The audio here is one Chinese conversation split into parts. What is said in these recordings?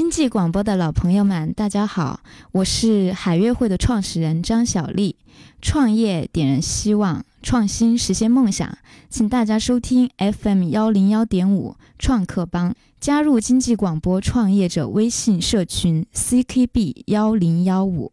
经济广播的老朋友们，大家好，我是海悦会的创始人张小丽。创业点燃希望，创新实现梦想，请大家收听 FM 幺零幺点五创客帮，加入经济广播创业者微信社群 CKB 幺零幺五。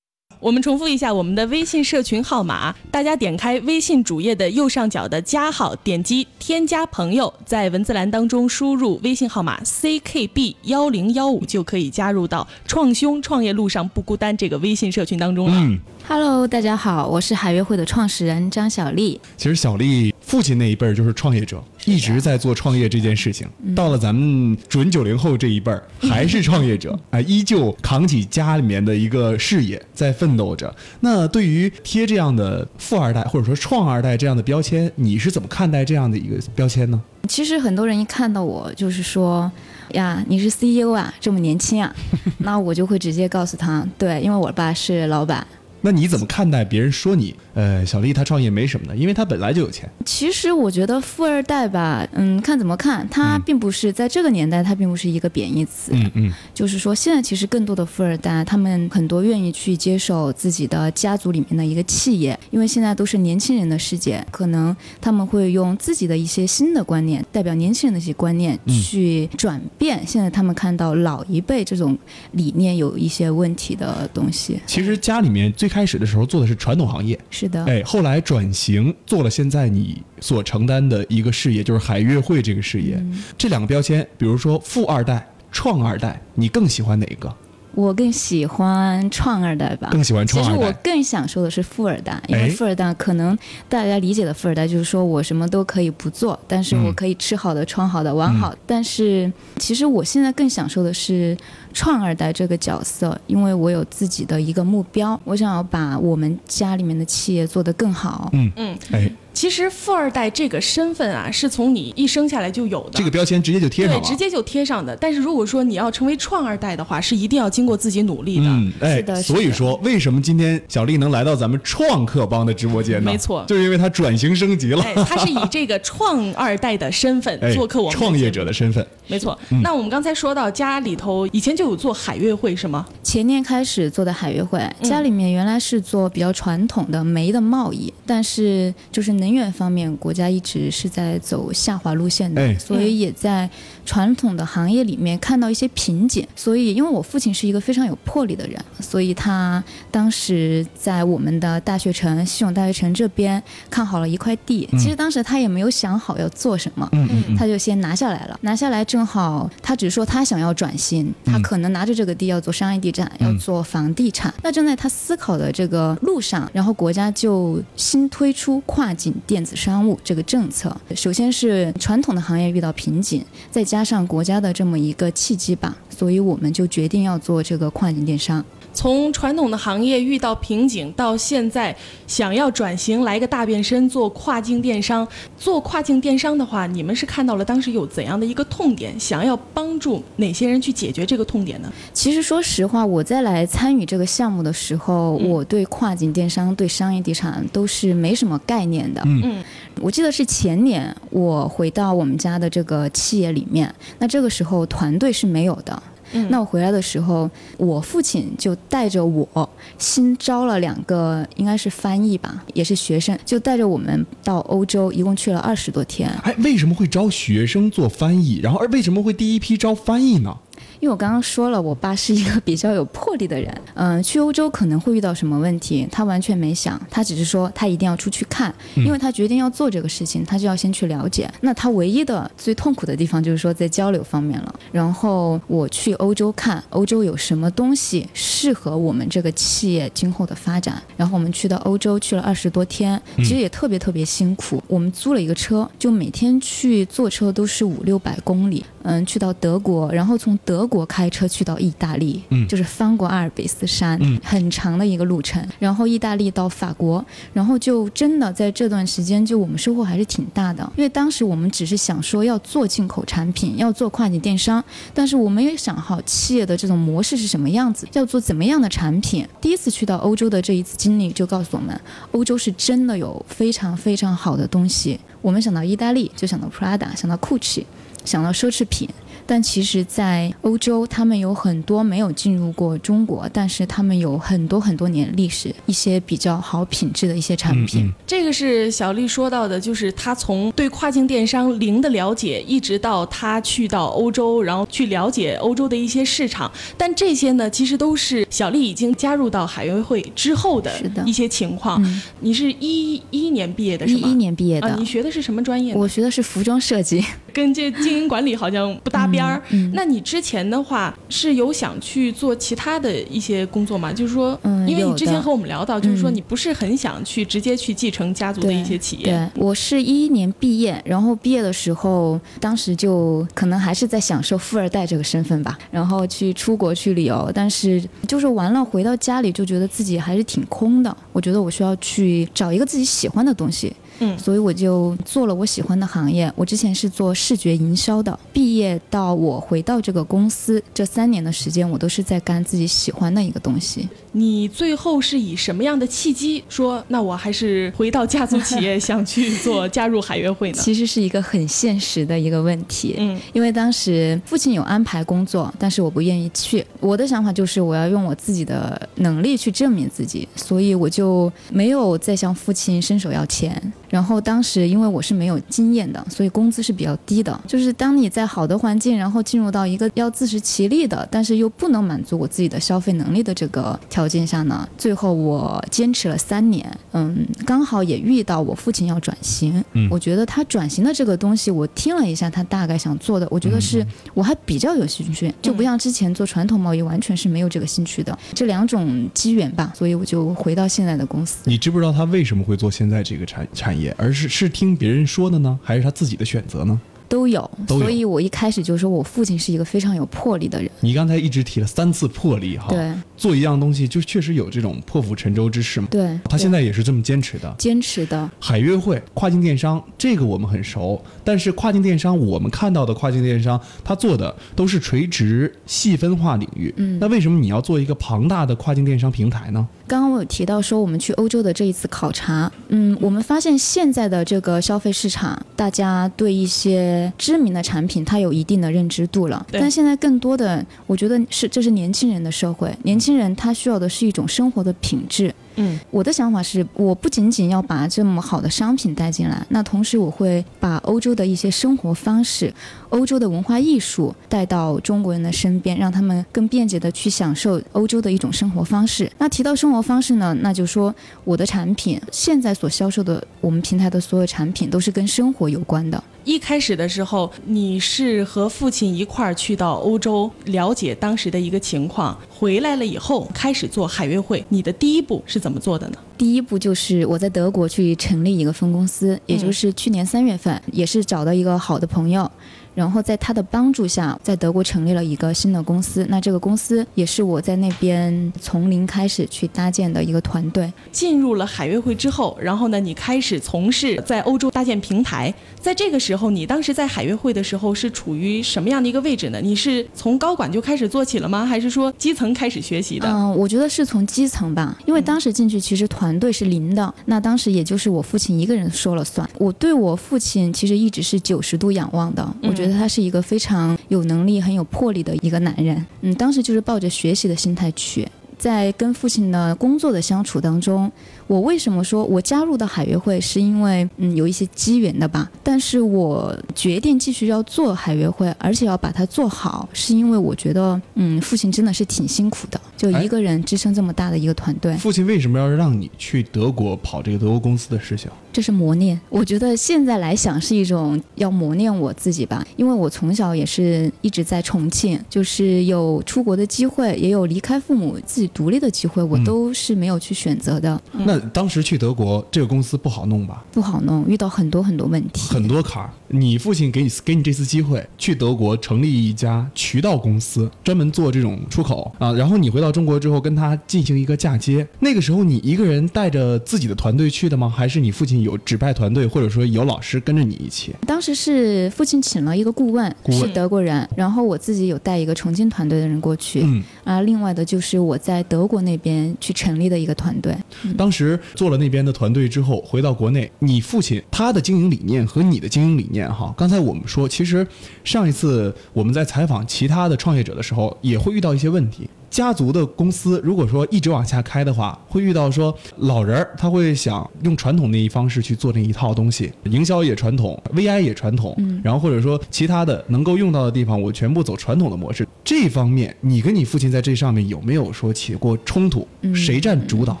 我们重复一下我们的微信社群号码，大家点开微信主页的右上角的加号，点击添加朋友，在文字栏当中输入微信号码 ckb 幺零幺五，就可以加入到创兄创业路上不孤单这个微信社群当中了。嗯，Hello，大家好，我是海悦会的创始人张小丽。其实小丽父亲那一辈儿就是创业者，一直在做创业这件事情。到了咱们准九零后这一辈儿，还是创业者，啊、依旧扛起家里面的一个事业，在奋斗着。那对于贴这样的富二代或者说创二代这样的标签，你是怎么看待这样的一个标签呢？其实很多人一看到我，就是说呀，你是 CEO 啊，这么年轻啊，那我就会直接告诉他，对，因为我爸是老板。那你怎么看待别人说你，呃，小丽她创业没什么的，因为她本来就有钱。其实我觉得富二代吧，嗯，看怎么看，他并不是在这个年代，他并不是一个贬义词。嗯嗯，就是说，现在其实更多的富二代，他们很多愿意去接受自己的家族里面的一个企业，因为现在都是年轻人的世界，可能他们会用自己的一些新的观念，代表年轻人的一些观念嗯去转变。现在他们看到老一辈这种理念有一些问题的东西。其实家里面最开始的时候做的是传统行业，是的，哎，后来转型做了现在你所承担的一个事业，就是海悦会这个事业。嗯这两个标签，比如说富二代、创二代，你更喜欢哪个？我更喜欢创二代吧。更喜欢创其实我？更享受的是富二代，因为哎富二代可能大家理解的富二代就是说我什么都可以不做，但是我嗯可以吃好的、穿好的、玩好。但是其实我现在更享受的是创二代这个角色，因为我有自己的一个目标，我想要把我们家里面的企业做得更好。嗯嗯，哎，其实富二代这个身份啊，是从你一生下来就有的。这个标签直接就贴上对，了。直接就贴上的。但是如果说你要成为创二代的话，是一定要经过自己努力的。嗯，哎是的，是的所以说为什么今天小丽能来到咱们创客帮的直播间呢？没错就是因为她转型升级了，哎，他是以这个创二代的身份 哎，做客我们创业者的身份。没错。嗯那我们刚才说到家里头以前就有做海悦会是吗？前年开始做的海悦会，家里面原来是做比较传统的煤的贸易，但是就是能源方面，国家一直是在走下滑路线的，哎所以也在传统的行业里面看到一些瓶颈。所以，因为我父亲是一个非常有魄力的人，所以他当时在我们的大学城西永大学城这边看好了一块地，其实当时他也没有想好要做什么，他就先拿下来了。拿下来正好，他只是说他想要转型，他可能拿着这个地要做商业地产，嗯要做房地产。那正在他思考的这个路上，然后国家就新推出跨境电子商务这个政策。首先是传统的行业遇到瓶颈，再加上国家的这么一个契机吧，所以我们就决定要做这个跨境电商。从传统的行业遇到瓶颈，到现在想要转型，来个大变身做跨境电商。做跨境电商的话，你们是看到了当时有怎样的一个痛点，想要帮助哪些人去解决这个痛点呢？其实说实话，我在来参与这个项目的时候，我对跨境电商、对商业地产都是没什么概念的。嗯嗯我记得是前年我回到我们家的这个企业里面，那这个时候团队是没有的。嗯那我回来的时候，我父亲就带着我新招了两个，应该是翻译吧，也是学生，就带着我们到欧洲，一共去了二十多天。哎，为什么会招学生做翻译？然后，而为什么会第一批招翻译呢？因为我刚刚说了，我爸是一个比较有魄力的人，嗯、去欧洲可能会遇到什么问题，他完全没想，他只是说他一定要出去看，因为他决定要做这个事情，他就要先去了解。那他唯一的最痛苦的地方就是说在交流方面了。然后我去欧洲看，欧洲有什么东西适合我们这个企业今后的发展。然后我们去到欧洲去了二十多天，其实也特别特别辛苦。我们租了一个车，就每天去坐车都是五六百公里，嗯，去到德国，然后从德国开车去到意大利，嗯就是翻过阿尔卑斯山，嗯很长的一个路程。然后意大利到法国，然后就真的在这段时间，就我们收获还是挺大的。因为当时我们只是想说要做进口产品，要做跨境电商，但是我没有想好企业的这种模式是什么样子，要做怎么样的产品。第一次去到欧洲的这一次经历，就告诉我们，欧洲是真的有非常非常好的东西。我们想到意大利，就想到 Prada，想到 Gucci，想到奢侈品。但其实，在欧洲，他们有很多没有进入过中国，但是他们有很多很多年历史，一些比较好品质的一些产品。嗯这个是小丽说到的，就是她从对跨境电商零的了解，一直到她去到欧洲，然后去了解欧洲的一些市场。但这些呢，其实都是小丽已经加入到海运会之后的一些情况。嗯你是一一年毕业的是吗？一一年毕业的，啊，你学的是什么专业？我学的是服装设计。跟这经营管理好像不搭边儿。嗯嗯那你之前的话是有想去做其他的一些工作吗？就是说，嗯因为你之前和我们聊到，就是说嗯你不是很想去直接去继承家族的一些企业。对，我是一一年毕业，然后毕业的时候，当时就可能还是在享受富二代这个身份吧，然后去出国去旅游，但是就是完了回到家里就觉得自己还是挺空的，我觉得我需要去找一个自己喜欢的东西。嗯所以我就做了我喜欢的行业。我之前是做视觉营销的，毕业到我回到这个公司这三年的时间，我都是在干自己喜欢的一个东西。你最后是以什么样的契机说，那我还是回到家族企业，想去做加入海悦会呢？其实是一个很现实的一个问题。嗯因为当时父亲有安排工作，但是我不愿意去。我的想法就是我要用我自己的能力去证明自己，所以我就没有再向父亲伸手要钱。然后当时因为我是没有经验的，所以工资是比较低的。就是当你在好的环境，然后进入到一个要自食其力的，但是又不能满足我自己的消费能力的这个条件下呢，最后我坚持了三年。嗯，刚好也遇到我父亲要转型，嗯我觉得他转型的这个东西，我听了一下他大概想做的，我觉得是我还比较有兴趣，就不像之前做传统贸易完全是没有这个兴趣的。这两种机缘吧，所以我就回到现在的公司。你知不知道他为什么会做现在这个产产业？而是是听别人说的呢，还是他自己的选择呢？都有，都有所以我一开始就说我父亲是一个非常有魄力的人。你刚才一直提了三次魄力哈，对做一样东西就确实有这种破釜沉舟之势嘛。对，他现在也是这么坚持的。坚持的，海约会跨境电商这个我们很熟，但是跨境电商我们看到的跨境电商，他做的都是垂直细分化领域。嗯那为什么你要做一个庞大的跨境电商平台呢？刚刚我有提到说我们去欧洲的这一次考察，嗯，我们发现现在的这个消费市场，大家对一些知名的产品它有一定的认知度了，但现在更多的，我觉得是这是年轻人的社会，年轻人他需要的是一种生活的品质。嗯我的想法是，我不仅仅要把这么好的商品带进来，那同时我会把欧洲的一些生活方式、欧洲的文化艺术带到中国人的身边，让他们更便捷的去享受欧洲的一种生活方式。那提到生活方式呢，那就说我的产品现在所销售的我们平台的所有产品都是跟生活有关的。一开始的时候，你是和父亲一块儿去到欧洲了解当时的一个情况，回来了以后开始做海运会。你的第一步是怎么做的呢？第一步就是我在德国去成立一个分公司，也就是去年三月份，也是找到一个好的朋友。然后在他的帮助下，在德国成立了一个新的公司。那这个公司也是我在那边从零开始去搭建的一个团队。进入了海悦会之后，然后呢，你开始从事在欧洲搭建平台。在这个时候，你当时在海悦会的时候是处于什么样的一个位置呢？你是从高管就开始做起了吗？还是说基层开始学习的？嗯，我觉得是从基层吧，因为当时进去其实团队是零的，那当时也就是我父亲一个人说了算。我对我父亲其实一直是九十度仰望的，我觉得他是一个非常有能力、很有魄力的一个男人。嗯，当时就是抱着学习的心态去。在跟父亲的工作的相处当中，我为什么说我加入到海悦会，是因为嗯有一些机缘的吧？但是我决定继续要做海悦会，而且要把它做好，是因为我觉得嗯父亲真的是挺辛苦的，就一个人支撑这么大的一个团队，父亲为什么要让你去德国跑这个德国公司的事情？这是磨练。我觉得现在来想是一种要磨练我自己吧，因为我从小也是一直在重庆，就是有出国的机会，也有离开父母自己独立的机会，我嗯都是没有去选择的，那当时去德国这个公司不好弄吧？不好弄，遇到很多很多问题。很多坎儿。你父亲给你给你这次机会，去德国成立一家渠道公司，专门做这种出口啊。然后你回到到中国之后跟他进行一个嫁接。那个时候你一个人带着自己的团队去的吗？还是你父亲有指派团队，或者说有老师跟着你一起？当时是父亲请了一个顾问，顾问是德国人，然后我自己有带一个重庆团队的人过去，嗯，啊，另外的就是我在德国那边去成立的一个团队。当时做了那边的团队之后，回到国内，你父亲他的经营理念和你的经营理念，哈，刚才我们说，其实上一次我们在采访其他的创业者的时候，也会遇到一些问题。家族的公司如果说一直往下开的话，会遇到说老人儿他会想用传统那一方式去做那一套东西，营销也传统，VI 也传统，然后或者说其他的能够用到的地方，我全部走传统的模式。这方面，你跟你父亲在这上面有没有说起过冲突？谁占主导？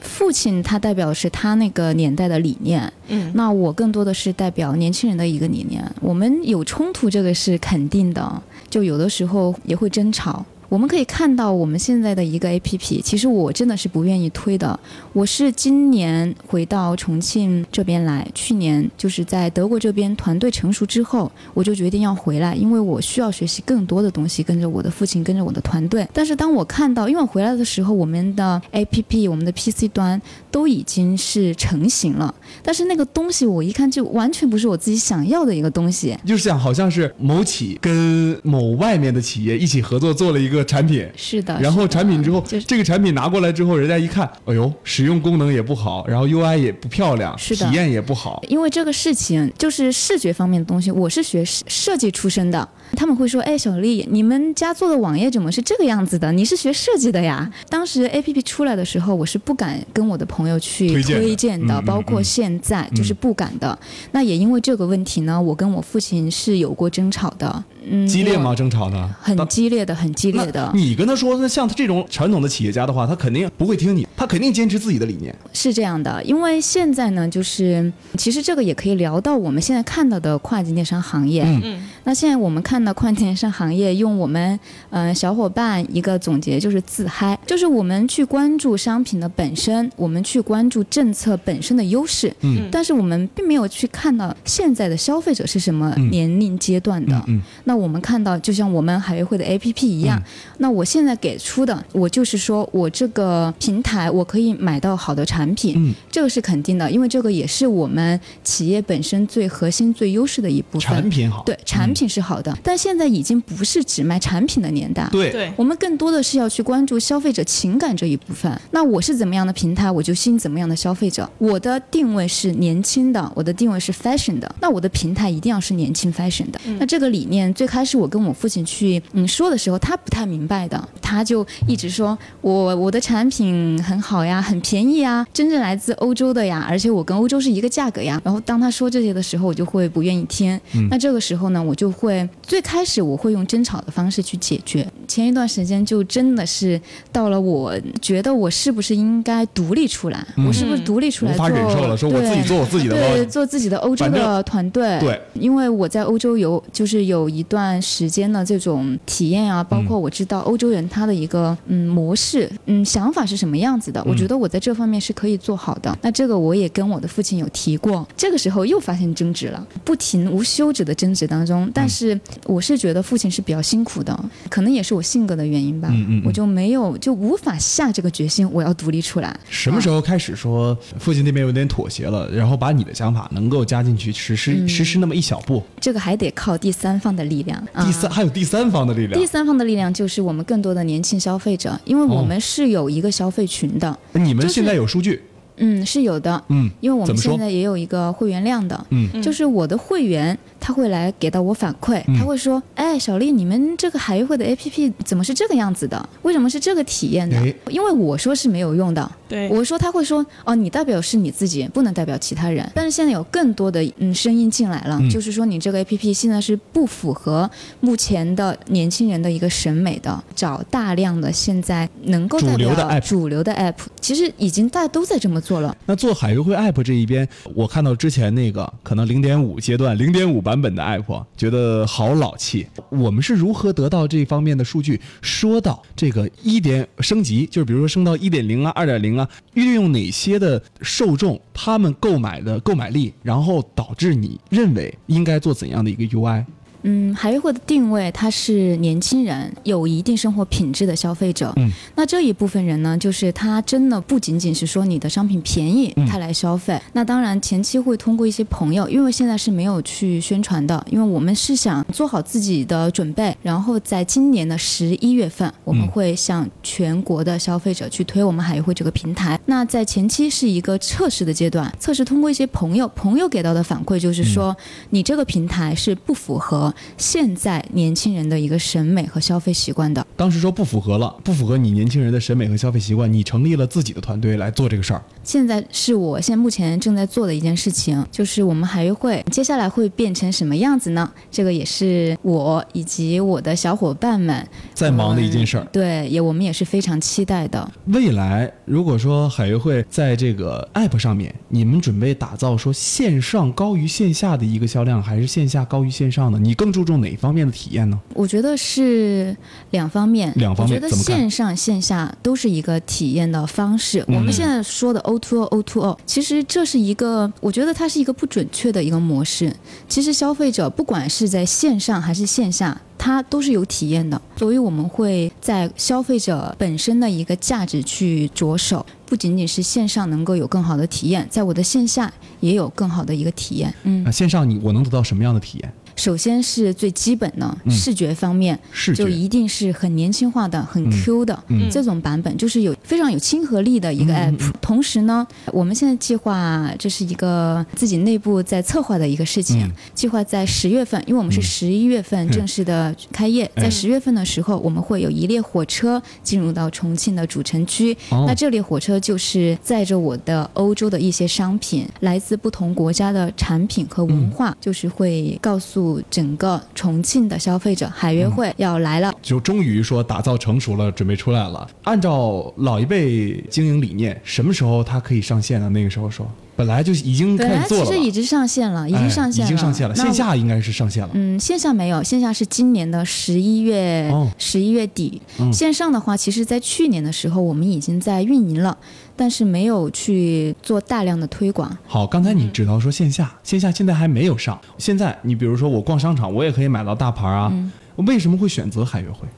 父亲他代表的是他那个年代的理念，嗯，那我更多的是代表年轻人的一个理念。我们有冲突，这个是肯定的，就有的时候也会争吵。我们可以看到我们现在的一个 A P P，其实我真的是不愿意推的。我是今年回到重庆这边来，去年就是在德国这边团队成熟之后，我就决定要回来，因为我需要学习更多的东西，跟着我的父亲，跟着我的团队。但是当我看到，因为我回来的时候，我们的 A P P、我们的 P C 端都已经是成型了，但是那个东西我一看就完全不是我自己想要的一个东西。就是想好像是某企跟某外面的企业一起合作做了一个产品，是的，然后产品之后，就是这个产品拿过来之后，人家一看，哎呦，使用功能也不好，然后 UI 也不漂亮，是的体验也不好。因为这个事情就是视觉方面的东西，我是学设设计出身的，他们会说：“哎，小丽，你们家做的网页怎么是这个样子的？你是学设计的呀？”当时 APP 出来的时候，我是不敢跟我的朋友去推荐的包括嗯现在就是不敢的。那也因为这个问题呢，我跟我父亲是有过争吵的，嗯，激烈吗？？争吵呢？很激烈的，很激烈的，你跟他说，那像他这种传统的企业家的话，他肯定不会听你，他肯定坚持自己的理念。是这样的。因为现在呢，就是其实这个也可以聊到我们现在看到的跨境电商行业。嗯嗯那现在我们看到跨境电商行业，用我们呃小伙伴一个总结就是自嗨，就是我们去关注商品的本身，我们去关注政策本身的优势，嗯但是我们并没有去看到现在的消费者是什么年龄阶段的。嗯那我们看到，就像我们海悦会的 APP 一样，那我现在给出的，我就是说我这个平台我可以买到好的产品，嗯这个是肯定的，因为这个也是我们企业本身最核心、最优势的一部分。产品好。对，产品是好的，但现在已经不是只卖产品的年代。对对，我们更多的是要去关注消费者情感这一部分。那我是怎么样的平台，我就吸引怎么样的消费者。我的定位是年轻的，我的定位是 fashion 的，那我的平台一定要是年轻 fashion 的。那这个理念最开始我跟我父亲去嗯说的时候，他不太明白的，他就一直说我我的产品很好呀，很便宜呀，真正来自欧洲的呀，而且我跟欧洲是一个价格呀。然后当他说这些的时候，我就会不愿意听。那这个时候呢，我就会最开始我会用争吵的方式去解决。前一段时间就真的是到了，我觉得我是不是应该独立出来？我是不是独立出来无做？法忍受了，说我自己对做我自己的对，做自己的欧洲的团队。对，因为我在欧洲有就是有一段时间的这种体验啊，包括我知道欧洲人他的一个嗯模式，嗯想法是什么样子的，我觉得我在这方面是可以做好的。那这个我也跟我的父亲有提过，这个时候又发现争执了，不停无休止的争执当中。但是我是觉得父亲是比较辛苦的，可能也是我性格的原因吧，嗯嗯嗯我就没有就无法下这个决心，我要独立出来。什么时候开始说父亲那边有点妥协了，然后把你的想法能够加进去实施嗯实施那么一小步？这个还得靠第三方的力量。第三啊还有第三方的力量第。三方的力量就是我们更多的年轻消费者，因为我们是有一个消费群的，就是你们现在有数据？嗯，是有的，嗯因为我们现在也有一个会员量的，嗯就是我的会员他会来给到我反馈，他会说，哎，小丽，你们这个海悦会的 APP 怎么是这个样子的？为什么是这个体验的哎？因为我说是没有用的，对，我说他会说哦，你代表是你自己，不能代表其他人。但是现在有更多的嗯声音进来了，嗯就是说你这个 A P P 现在是不符合目前的年轻人的一个审美的，找大量的现在能够代主流的表主流的 app，其实已经大家都在这么做了。那做海悦会 App 这一边，我看到之前那个可能零点五阶段、零点五版本的 App，觉得好老气。我们是如何得到这方面的数据？说到这个一点升级，就是比如说升到一点零啊、二点零啊，运用哪些的受众，他们购买的购买力，然后导致你认为应该做怎样的一个 UI？嗯，海悦会的定位，它是年轻人有一定生活品质的消费者。嗯，那这一部分人呢，就是他真的不仅仅是说你的商品便宜，嗯他来消费。那当然前期会通过一些朋友，因为现在是没有去宣传的，因为我们是想做好自己的准备，然后在今年的十一月份，我们嗯会向全国的消费者去推我们海悦会这个平台。那在前期是一个测试的阶段，测试通过一些朋友，朋友给到的反馈就是说，你这个平台是不符合现在年轻人的一个审美和消费习惯的。当时说不符合了，不符合你年轻人的审美和消费习惯，你成立了自己的团队来做这个事儿。现在是我现在目前正在做的一件事情，就是我们海悦会接下来会变成什么样子呢？这个也是我以及我的小伙伴们在忙的一件事儿。对，也我们也是非常期待的。未来如果说海悦会在这个 App 上面，你们准备打造说线上高于线下的一个销量，还是线下高于线上的？你更注重哪方面的体验呢？我觉得是两方面，两方面我觉得线上线下都是一个体验的方式。嗯我们现在说的 O to O O to O，其实这是一个，我觉得它是一个不准确的一个模式。其实消费者不管是在线上还是线下。它都是有体验的，所以我们会在消费者本身的一个价值去着手，不仅仅是线上能够有更好的体验，在我的线下也有更好的一个体验。嗯啊，，线上你我能得到什么样的体验？首先是最基本的嗯。视觉方面，就一定是很年轻化的、很嗯 Q 的、嗯。这种版本，就是有非常有亲和力的一个嗯 app。同时呢，我们现在计划这是一个自己内部在策划的一个事情，嗯。计划在十月份，因为我们是嗯。十一月份正式的开业，哎在十月份的时候，我们会有一列火车进入到重庆的主城区。哦。那这列火车就是载着我的欧洲的一些商品，来自不同国家的产品和文嗯。化，就是会告诉整个重庆的消费者，海约会要来了。就终于说打造成熟了，准备出来了。按照老一辈经营理念，什么时候它可以上线呢？那个时候说，本来就已经开始做了其，实已经上线了，已经上线了，哎已经上线了。线下应该是上线了。嗯，线下没有，线下是今年的十一月哦十一、月底。嗯线上的话，其实在去年的时候我们已经在运营了，但是没有去做大量的推广。好，刚才你指到说线下，线下现在还没有上。现在你比如说我逛商场，我也可以买到大牌啊。嗯为什么会选择海悦会？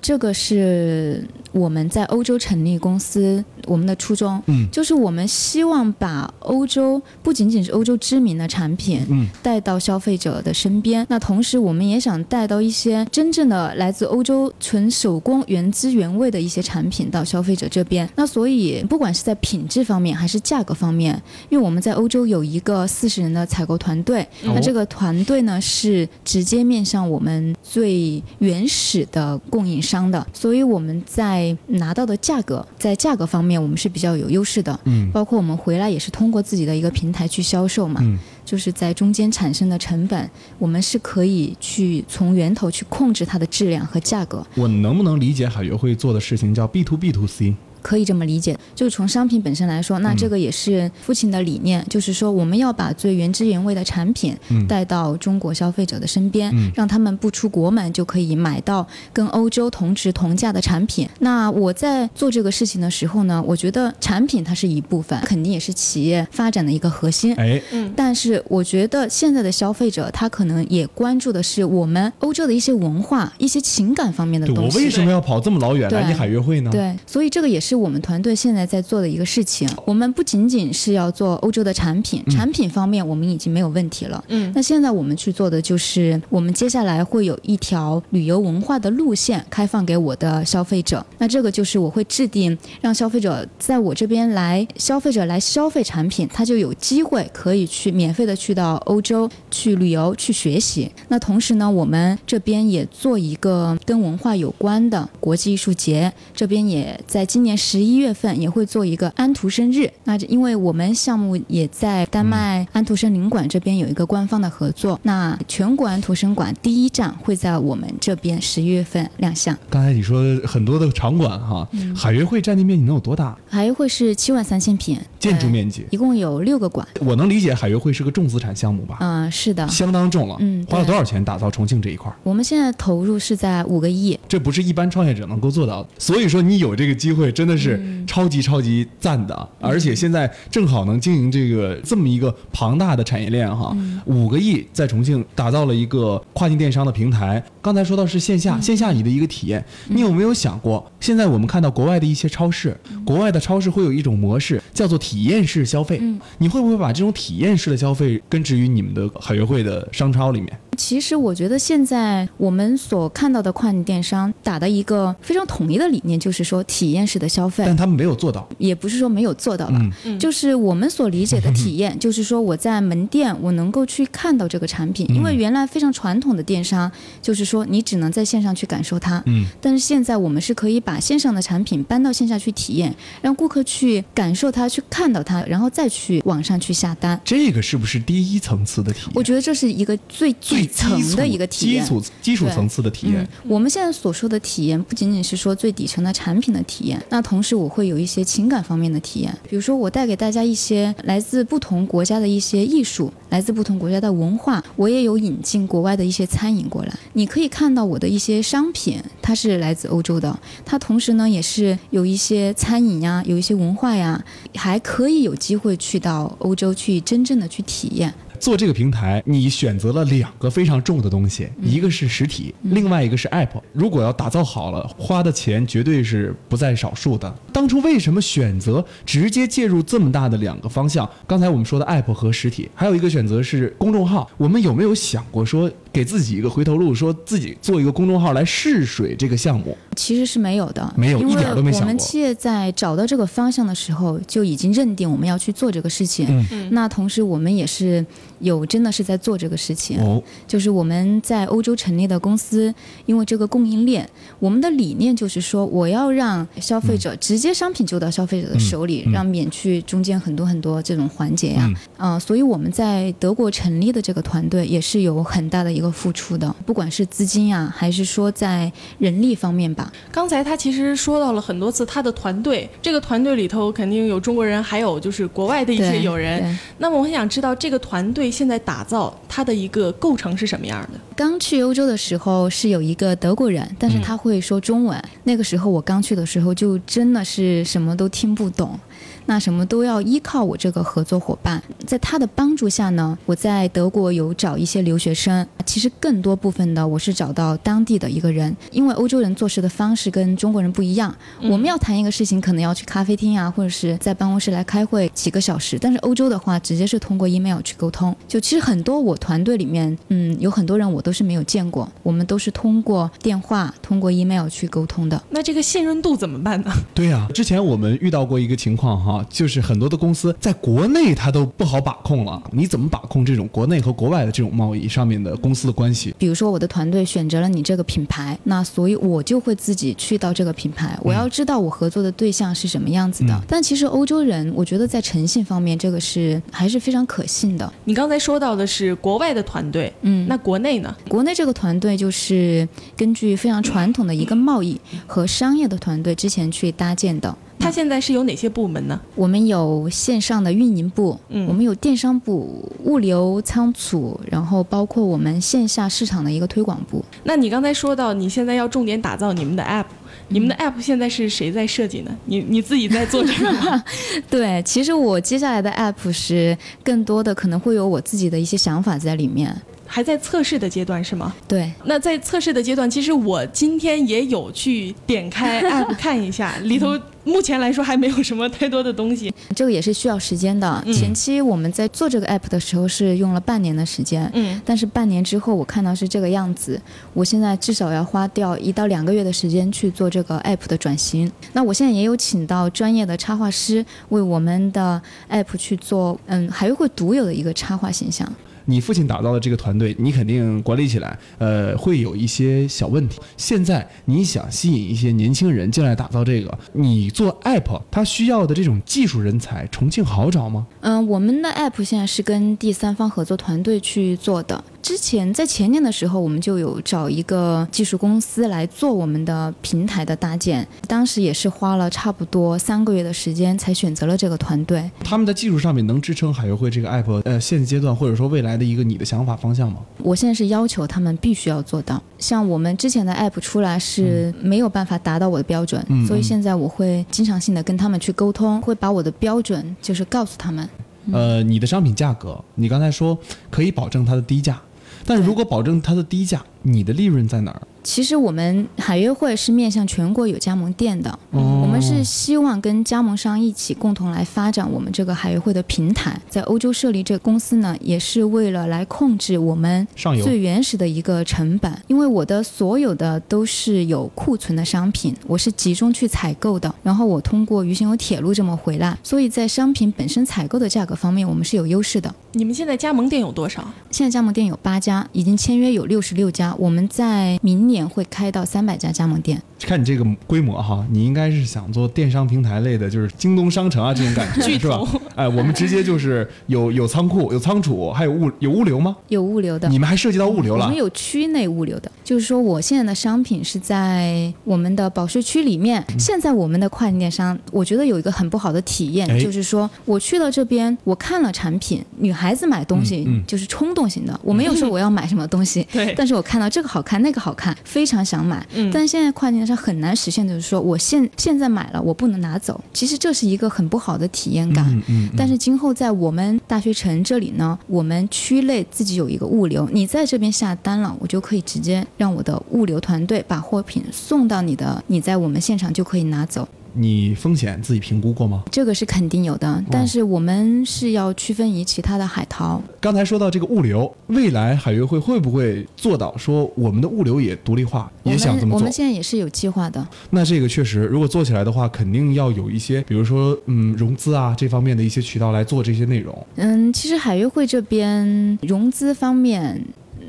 这个是我们在欧洲成立公司我们的初衷，嗯就是我们希望把欧洲不仅仅是欧洲知名的产品，嗯带到消费者的身边。那同时，我们也想带到一些真正的来自欧洲纯手工、原汁原味的一些产品到消费者这边。那所以，不管是在品质方面还是价格方面，因为我们在欧洲有一个四十人的采购团队，哦那这个团队呢是直接面向我们最原始的供应商的，所以我们在拿到的价格，在价格方面我们是比较有优势的。嗯包括我们回来也是通过自己的一个平台去销售嘛，嗯就是在中间产生的成本，我们是可以去从源头去控制它的质量和价格，我能不能理解海月会做的事情叫 B to B to C？可以这么理解。就是从商品本身来说，那这个也是父亲的理念，就是说我们要把最原汁原味的产品嗯带到中国消费者的身边，嗯让他们不出国门就可以买到跟欧洲同值同价的产品。那我在做这个事情的时候呢，我觉得产品它是一部分，肯定也是企业发展的一个核心。哎，但是我觉得现在的消费者他可能也关注的是我们欧洲的一些文化、一些情感方面的东西。我为什么要跑这么老远来对你海约会呢？对，所以这个也是我们团队现在在做的一个事情。我们不仅仅是要做欧洲的产品，产品方面我们已经没有问题了。嗯那现在我们去做的就是，我们接下来会有一条旅游文化的路线开放给我的消费者。那这个就是我会制定，让消费者在我这边来，消费者来消费产品，他就有机会可以去免费的去到欧洲去旅游去学习。那同时呢，我们这边也做一个跟文化有关的国际艺术节，这边也在今年十一月份也会做一个安徒生日。那因为我们项目也在丹麦安徒生领馆这边有一个官方的合作，那全国安徒生馆第一站会在我们这边十一月份亮相。刚才你说很多的场馆哈，嗯海悦会占地面积能有多大？海悦会是七万三千平建筑呃面积？一共有六个馆。我能理解海悦会是个重资产项目吧？嗯、是的，相当重了，嗯花了多少钱打造重庆这一块？我们现在投入是在五个亿。这不是一般创业者能够做到的。所以说，你有这个机会，真的的是超级超级赞的。而且现在正好能经营这个这么一个庞大的产业链哈，五个亿在重庆打造了一个跨境电商的平台。刚才说到是线下，线下你的一个体验，你有没有想过？现在我们看到国外的一些超市，国外的超市会有一种模式叫做体验式消费，你会不会把这种体验式的消费根植于你们的海悦汇的商超里面？其实我觉得现在我们所看到的跨境电商打的一个非常统一的理念，就是说体验式的消费，但他们没有做到，也不是说没有做到吧，就是我们所理解的体验，就是说我在门店我能够去看到这个产品，因为原来非常传统的电商就是说你只能在线上去感受它，嗯，但是现在我们是可以把线上的产品搬到线下去体验，让顾客去感受它，去看到它，然后再去网上去下单，这个是不是第一层次的体验？我觉得这是一个最最。层的一个体验，基础基础层次的体验。我们现在所说的体验，不仅仅是说最底层的产品的体验，那同时我会有一些情感方面的体验。比如说，我带给大家一些来自不同国家的一些艺术，来自不同国家的文化。我也有引进国外的一些餐饮过来，你可以看到我的一些商品，它是来自欧洲的，它同时呢也是有一些餐饮呀，有一些文化呀，还可以有机会去到欧洲去真正的去体验。做这个平台，你选择了两个非常重的东西，一个是实体，另外一个是 App。如果要打造好了，花的钱绝对是不在少数的。当初为什么选择直接介入这么大的两个方向？刚才我们说的 App 和实体，还有一个选择是公众号。我们有没有想过说？给自己一个回头路，说自己做一个公众号来试水这个项目，其实是没有的，没有一点都没想过。我们企业在找到这个方向的时候，就已经认定我们要去做这个事情。嗯，那同时我们也是有真的是在做这个事情。哦，就是我们在欧洲成立的公司，因为这个供应链，我们的理念就是说，我要让消费者直接商品就到消费者的手里，让免去中间很多很多这种环节呀。嗯，所以我们在德国成立的这个团队也是有很大的一。个付出的，不管是资金呀，还是说在人力方面吧。刚才他其实说到了很多次他的团队，这个团队里头肯定有中国人，还有就是国外的一些友人。那么我很想知道，这个团队现在打造它的一个构成是什么样的？刚去欧洲的时候是有一个德国人，但是他会说中文。那个时候我刚去的时候，就真的是什么都听不懂。那什么都要依靠我这个合作伙伴，在他的帮助下呢，我在德国有找一些留学生。其实更多部分的我是找到当地的一个人，因为欧洲人做事的方式跟中国人不一样。我们要谈一个事情，可能要去咖啡厅啊，或者是在办公室来开会几个小时。但是欧洲的话，直接是通过 email 去沟通。就其实很多我团队里面，嗯，有很多人我都是没有见过，我们都是通过电话、通过 email 去沟通的。那这个信任度怎么办呢？对呀，之前我们遇到过一个情况哈。啊，就是很多的公司在国内它都不好把控了，你怎么把控这种国内和国外的这种贸易上面的公司的关系？比如说我的团队选择了你这个品牌，那所以我就会自己去到这个品牌，我要知道我合作的对象是什么样子的。但其实欧洲人，我觉得在诚信方面，这个是还是非常可信的。你刚才说到的是国外的团队，嗯，那国内呢？国内这个团队就是根据非常传统的一个贸易和商业的团队之前去搭建的。它现在是有哪些部门呢？我们有线上的运营部，嗯，我们有电商部、物流仓储，然后包括我们线下市场的一个推广部。那你刚才说到，你现在要重点打造你们的 app，你们的 app 现在是谁在设计呢？你你自己在做这个吗？对，其实我接下来的 app 是更多的可能会有我自己的一些想法在里面。还在测试的阶段是吗？对。那在测试的阶段，其实我今天也有去点开 app 看一下，里头目前来说还没有什么太多的东西。这个也是需要时间的。前期我们在做这个 app 的时候是用了半年的时间，嗯。但是半年之后我看到是这个样子，我现在至少要花掉一到两个月的时间去做这个 app 的转型。那我现在也有请到专业的插画师为我们的 app 去做，嗯，还会独有的一个插画形象。你父亲打造的这个团队，你肯定管理起来，呃，会有一些小问题。现在你想吸引一些年轻人进来打造这个，你做 app，它需要的这种技术人才，重庆好找吗？嗯，我们的 app 现在是跟第三方合作团队去做的。之前在前年的时候，我们就有找一个技术公司来做我们的平台的搭建，当时也是花了差不多三个月的时间才选择了这个团队。他们在技术上面能支撑海约会这个 app 呃现阶段或者说未来的一个你的想法方向吗？我现在是要求他们必须要做到，像我们之前的 app 出来是没有办法达到我的标准，嗯所以现在我会经常性的跟他们去沟通，会把我的标准就是告诉他们。呃，你的商品价格，你刚才说可以保证它的低价，但如果保证它的低价，你的利润在哪儿？其实我们海约会是面向全国有加盟店的，哦我们是希望跟加盟商一起共同来发展我们这个海约会的平台。在欧洲设立这个公司呢，也是为了来控制我们上游最原始的一个成本，因为我的所有的都是有库存的商品，我是集中去采购的，然后我通过鱼行有铁路这么回来，所以在商品本身采购的价格方面，我们是有优势的。你们现在加盟店有多少？现在加盟店有八家，已经签约有六十六家，我们在明年会开到三百家加盟店。看你这个规模哈，你应该是想做电商平台类的，就是京东商城啊这种感觉，是吧？哎，我们直接就是有有仓库、有仓储，还有物有物流吗？有物流的，你们还涉及到物流了我们？有区内物流的，就是说我现在的商品是在我们的保税区里面。现在我们的跨境电商，我觉得有一个很不好的体验，哎就是说我去了这边，我看了产品，女孩子买东西就是冲动型的，我没有说 我要买什么东西，对但是我看到这个好看，那个好看，非常想买。嗯但是现在跨境电商很难实现，就是说我现现在买了，我不能拿走。其实这是一个很不好的体验感。嗯嗯，但是今后在我们大学城这里呢，我们区内自己有一个物流，你在这边下单了，我就可以直接让我的物流团队把货品送到你的，你在我们现场就可以拿走，你风险自己评估过吗？这个是肯定有的。但是我们是要区分于其他的海淘，刚才说到这个物流，未来海约会会不会做到说我们的物流也独立化，也想这么做我们？现在也是有计划的。那这个确实，如果做起来的话，肯定要有一些，比如说嗯融资啊这方面的一些渠道来做这些内容。嗯，其实海约会这边融资方面。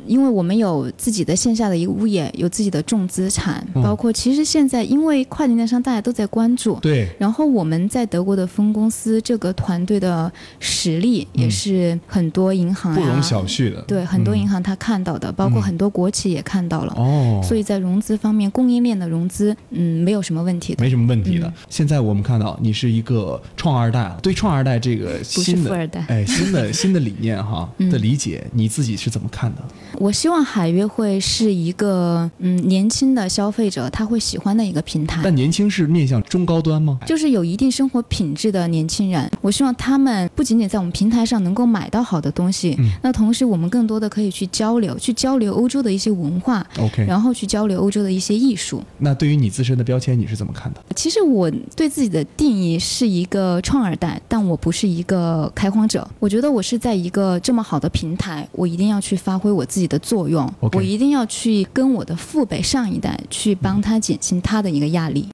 因为我们有自己的线下的一个物业，有自己的重资产，嗯。包括其实现在因为跨境电商大家都在关注，对，然后我们在德国的分公司这个团队的实力也是很多银行不容小觑的。对很多银行、他看到的，包括嗯很多国企也看到了，哦，所以在融资方面，供应链的融资，嗯，没有什么问题的。没什么问题的。嗯。现在我们看到你是一个创二代啊，对创二代这个新的富二代。哎新的新的理念哈 嗯。的理解，你自己是怎么看的？我希望海约会是一个嗯年轻的消费者他会喜欢的一个平台。但年轻是面向中高端吗？就是有一定生活品质的年轻人，我希望他们不仅仅在我们平台上能够买到好的东西，嗯那同时我们更多的可以去交流，去交流欧洲的一些文化，OK，然后去交流欧洲的一些艺术。那对于你自身的标签，你是怎么看的？其实我对自己的定义是一个创二代，但我不是一个开荒者。我觉得我是在一个这么好的平台，我一定要去发挥我自己的作用我一定要去跟我的父辈上一代去帮他减轻他的一个压力。